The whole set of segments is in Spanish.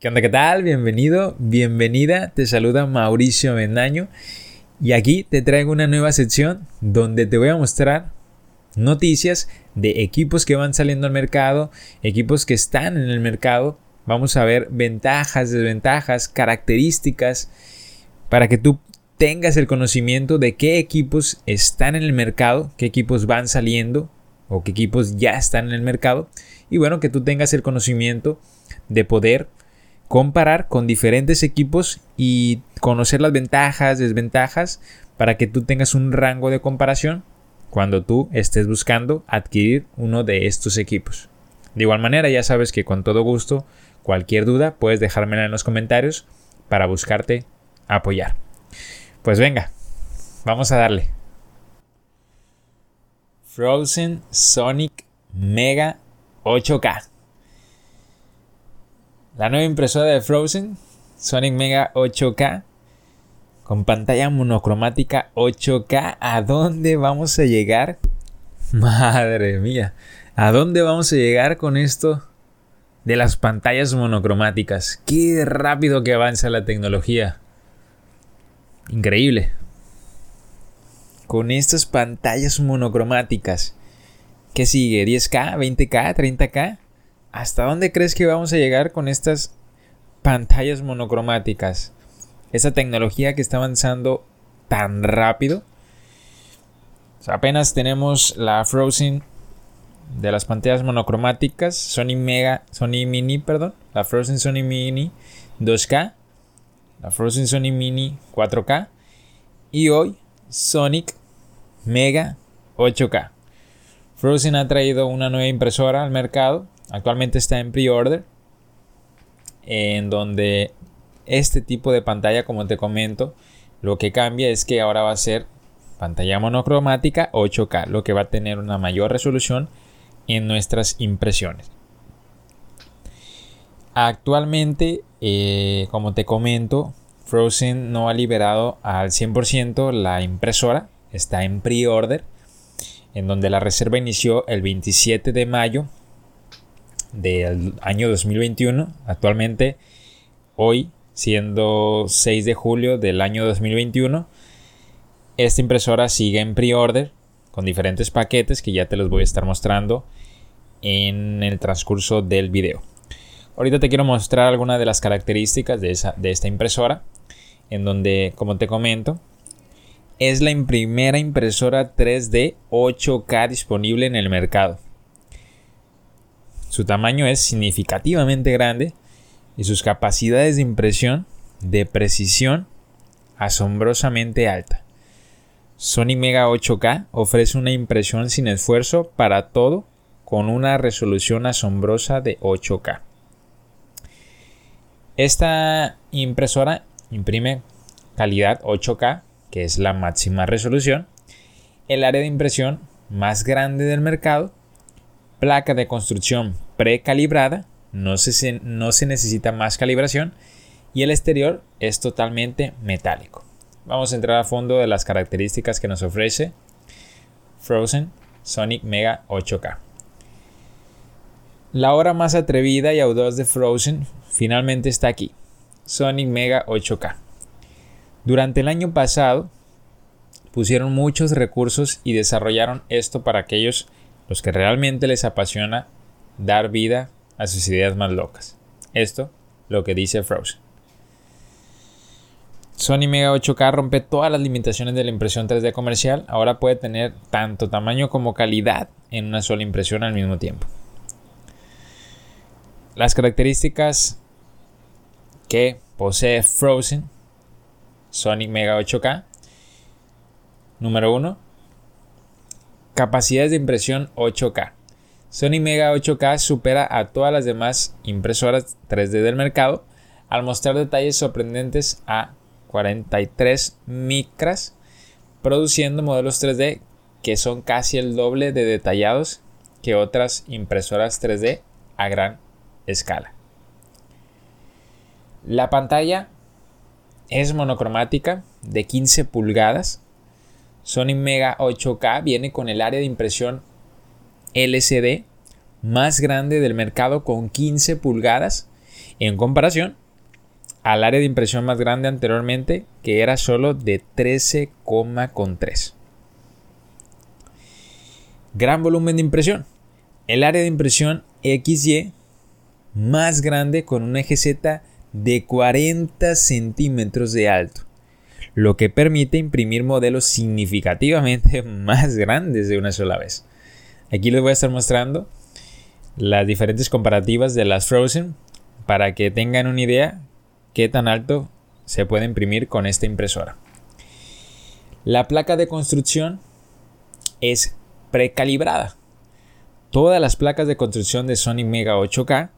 ¿Qué onda? ¿Qué tal? Bienvenido, bienvenida. Te saluda Mauricio Mendaño y aquí te traigo una nueva sección donde te voy a mostrar noticias de equipos que van saliendo al mercado, equipos que están en el mercado. Vamos a ver ventajas, desventajas, características para que tú tengas el conocimiento de qué equipos están en el mercado, qué equipos van saliendo o qué equipos ya están en el mercado y bueno, que tú tengas el conocimiento de poder comparar con diferentes equipos y conocer las ventajas, desventajas, para que tú tengas un rango de comparación cuando tú estés buscando adquirir uno de estos equipos. De igual manera, ya sabes que con todo gusto, cualquier duda puedes dejármela en los comentarios para buscarte apoyar. Pues venga, vamos a darle. Frozen Sonic Mega 8K. La nueva impresora de Frozen, Sonic Mega 8K, con pantalla monocromática 8K. ¿A dónde vamos a llegar? Madre mía, ¿a dónde vamos a llegar con esto de las pantallas monocromáticas? Qué rápido que avanza la tecnología. Increíble. Con estas pantallas monocromáticas. ¿Qué sigue? ¿10K? ¿20K? ¿30K? ¿Hasta dónde crees que vamos a llegar con estas pantallas monocromáticas? Esa tecnología que está avanzando tan rápido. apenas tenemos la Frozen de las pantallas monocromáticas, Sony Mega, Sony Mini, perdón, la Frozen Sony Mini 2K, la Frozen Sony Mini 4K y hoy Sonic Mega 8K. Frozen ha traído una nueva impresora al mercado Actualmente está en pre-order. En donde este tipo de pantalla, como te comento, lo que cambia es que ahora va a ser pantalla monocromática 8K, lo que va a tener una mayor resolución en nuestras impresiones. Actualmente, eh, como te comento, Frozen no ha liberado al 100% la impresora, está en pre-order, en donde la reserva inició el 27 de mayo del año 2021. Actualmente, hoy, siendo 6 de julio del año 2021, esta impresora sigue en pre-order con diferentes paquetes que ya te los voy a estar mostrando en el transcurso del video. Ahorita te quiero mostrar algunas de las características de, de esta impresora, en donde, como te comento, es la primera impresora 3D 8K disponible en el mercado. Su tamaño es significativamente grande y sus capacidades de impresión de precisión asombrosamente alta. Sony Mega 8K ofrece una impresión sin esfuerzo para todo con una resolución asombrosa de 8K. Esta impresora imprime calidad 8K, que es la máxima resolución, el área de impresión más grande del mercado placa de construcción precalibrada, no se, no se necesita más calibración y el exterior es totalmente metálico. Vamos a entrar a fondo de las características que nos ofrece Frozen Sonic Mega 8K. La hora más atrevida y audaz de Frozen finalmente está aquí, Sonic Mega 8K. Durante el año pasado pusieron muchos recursos y desarrollaron esto para aquellos los que realmente les apasiona dar vida a sus ideas más locas. Esto lo que dice Frozen. Sony Mega 8K rompe todas las limitaciones de la impresión 3D comercial. Ahora puede tener tanto tamaño como calidad en una sola impresión al mismo tiempo. Las características que posee Frozen Sony Mega 8K. Número 1. Capacidades de impresión 8K. Sony Mega 8K supera a todas las demás impresoras 3D del mercado al mostrar detalles sorprendentes a 43 micras, produciendo modelos 3D que son casi el doble de detallados que otras impresoras 3D a gran escala. La pantalla es monocromática de 15 pulgadas Sony Mega 8K viene con el área de impresión LCD más grande del mercado con 15 pulgadas en comparación al área de impresión más grande anteriormente que era solo de 13,3. Gran volumen de impresión. El área de impresión XY más grande con un eje Z de 40 centímetros de alto, lo que permite imprimir modelos significativamente más grandes de una sola vez. Aquí les voy a estar mostrando las diferentes comparativas de las Frozen para que tengan una idea qué tan alto se puede imprimir con esta impresora. La placa de construcción es precalibrada. Todas las placas de construcción de Sony Mega 8K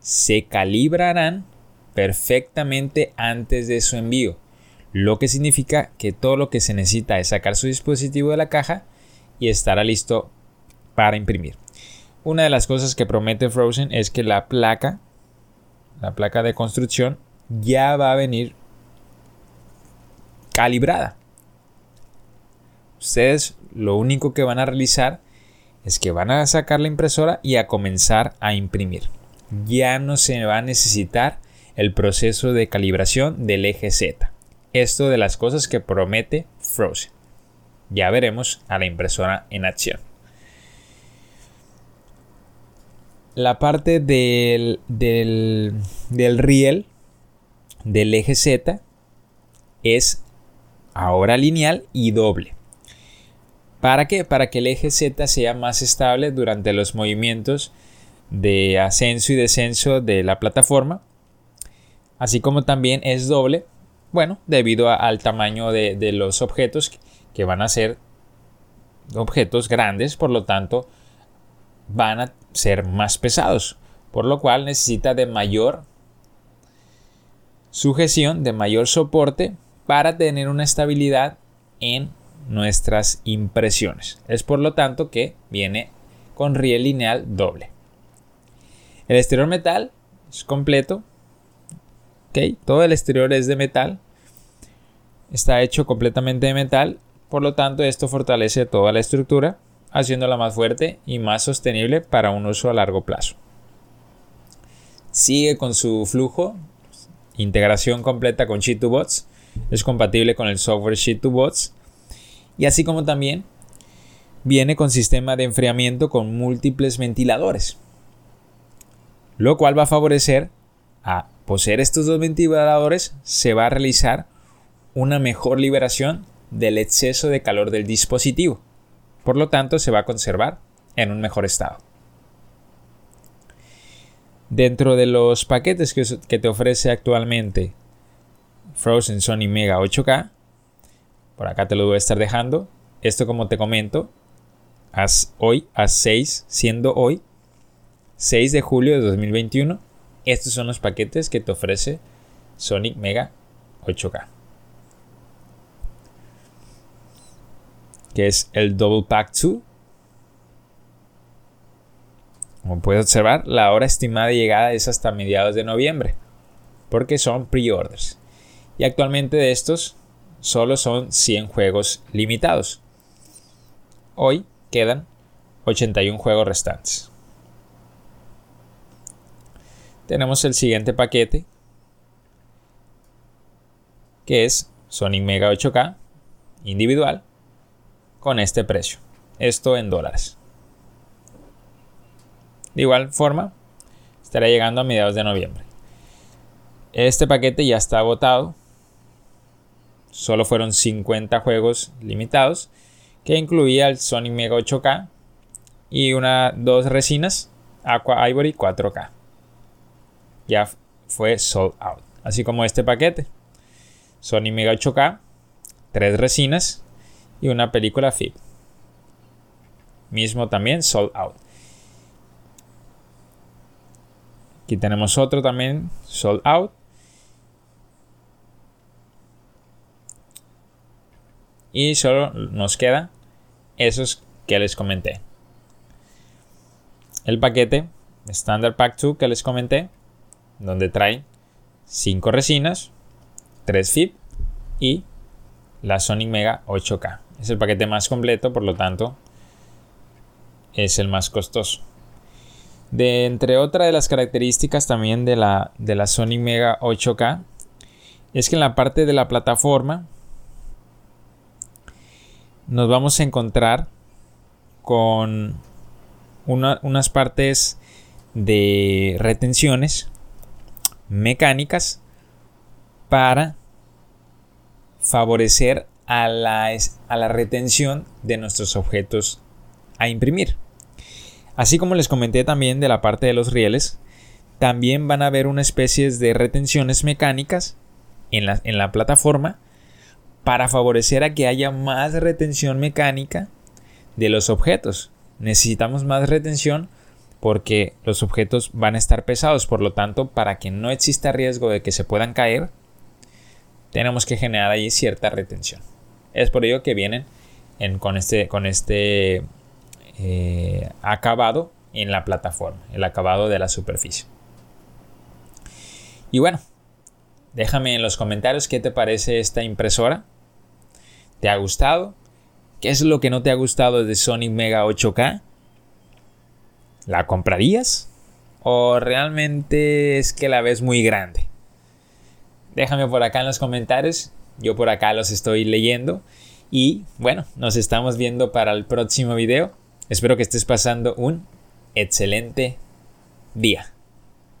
se calibrarán perfectamente antes de su envío, lo que significa que todo lo que se necesita es sacar su dispositivo de la caja y estará listo para imprimir. Una de las cosas que promete Frozen es que la placa, la placa de construcción, ya va a venir calibrada. Ustedes lo único que van a realizar es que van a sacar la impresora y a comenzar a imprimir. Ya no se va a necesitar el proceso de calibración del eje Z. Esto de las cosas que promete Frozen. Ya veremos a la impresora en acción. La parte del, del, del riel del eje Z es ahora lineal y doble. ¿Para qué? Para que el eje Z sea más estable durante los movimientos de ascenso y descenso de la plataforma. Así como también es doble, bueno, debido al tamaño de, de los objetos que van a ser objetos grandes, por lo tanto van a ser más pesados, por lo cual necesita de mayor sujeción, de mayor soporte para tener una estabilidad en nuestras impresiones. Es por lo tanto que viene con riel lineal doble. El exterior metal es completo. Todo el exterior es de metal. Está hecho completamente de metal. Por lo tanto, esto fortalece toda la estructura, haciéndola más fuerte y más sostenible para un uso a largo plazo. Sigue con su flujo integración completa con Sheet2Bots, es compatible con el software Sheet2Bots y así como también viene con sistema de enfriamiento con múltiples ventiladores, lo cual va a favorecer a poseer estos dos ventiladores se va a realizar una mejor liberación del exceso de calor del dispositivo. Por lo tanto, se va a conservar en un mejor estado. Dentro de los paquetes que, te ofrece actualmente Frozen Sony Mega 8K, por acá te lo voy a estar dejando. Esto como te comento, hoy a 6, siendo hoy 6 de julio de 2021, estos son los paquetes que te ofrece Sonic Mega 8K. Que es el Double Pack 2 como puedes observar, la hora estimada de llegada es hasta mediados de noviembre, porque son pre-orders. Y actualmente de estos solo son 100 juegos limitados. Hoy quedan 81 juegos restantes. Tenemos el siguiente paquete, que es Sonic Mega 8K individual con este precio. Esto en dólares. De igual forma, estará llegando a mediados de noviembre. Este paquete ya está agotado. Solo fueron 50 juegos limitados que incluía el Sonic Mega 8K y una dos resinas Aqua Ivory 4K. Ya fue sold out. Así como este paquete. Sony Mega 8K, tres resinas y una película FIP. Mismo también sold out. Aquí tenemos otro también, sold out. Y solo nos queda esos que les comenté. El paquete Standard Pack 2 que les comenté, donde trae 5 resinas, 3 FIP y la Sonic Mega 8K. Es el paquete más completo, por lo tanto, es el más costoso. De entre otras de las características también de la, de la Sony Mega 8K es que en la parte de la plataforma nos vamos a encontrar con unas partes de retenciones mecánicas para favorecer a la, a la retención de nuestros objetos a imprimir. Así como les comenté también de la parte de los rieles, también van a haber una especie de retenciones mecánicas en la, en la plataforma para favorecer a que haya más retención mecánica de los objetos. Necesitamos más retención porque los objetos van a estar pesados, por lo tanto, para que no exista riesgo de que se puedan caer, tenemos que generar ahí cierta retención. Es por ello que vienen con este, este eh, acabado en la plataforma, el acabado de la superficie. Y bueno, déjame en los comentarios qué te parece esta impresora. ¿Te ha gustado? ¿Qué es lo que no te ha gustado de Sony Mega 8K? ¿La comprarías? ¿O realmente es que la ves muy grande? Déjame por acá en los comentarios. Yo por acá los estoy leyendo. Y bueno, nos estamos viendo para el próximo video. Espero que estés pasando un excelente día.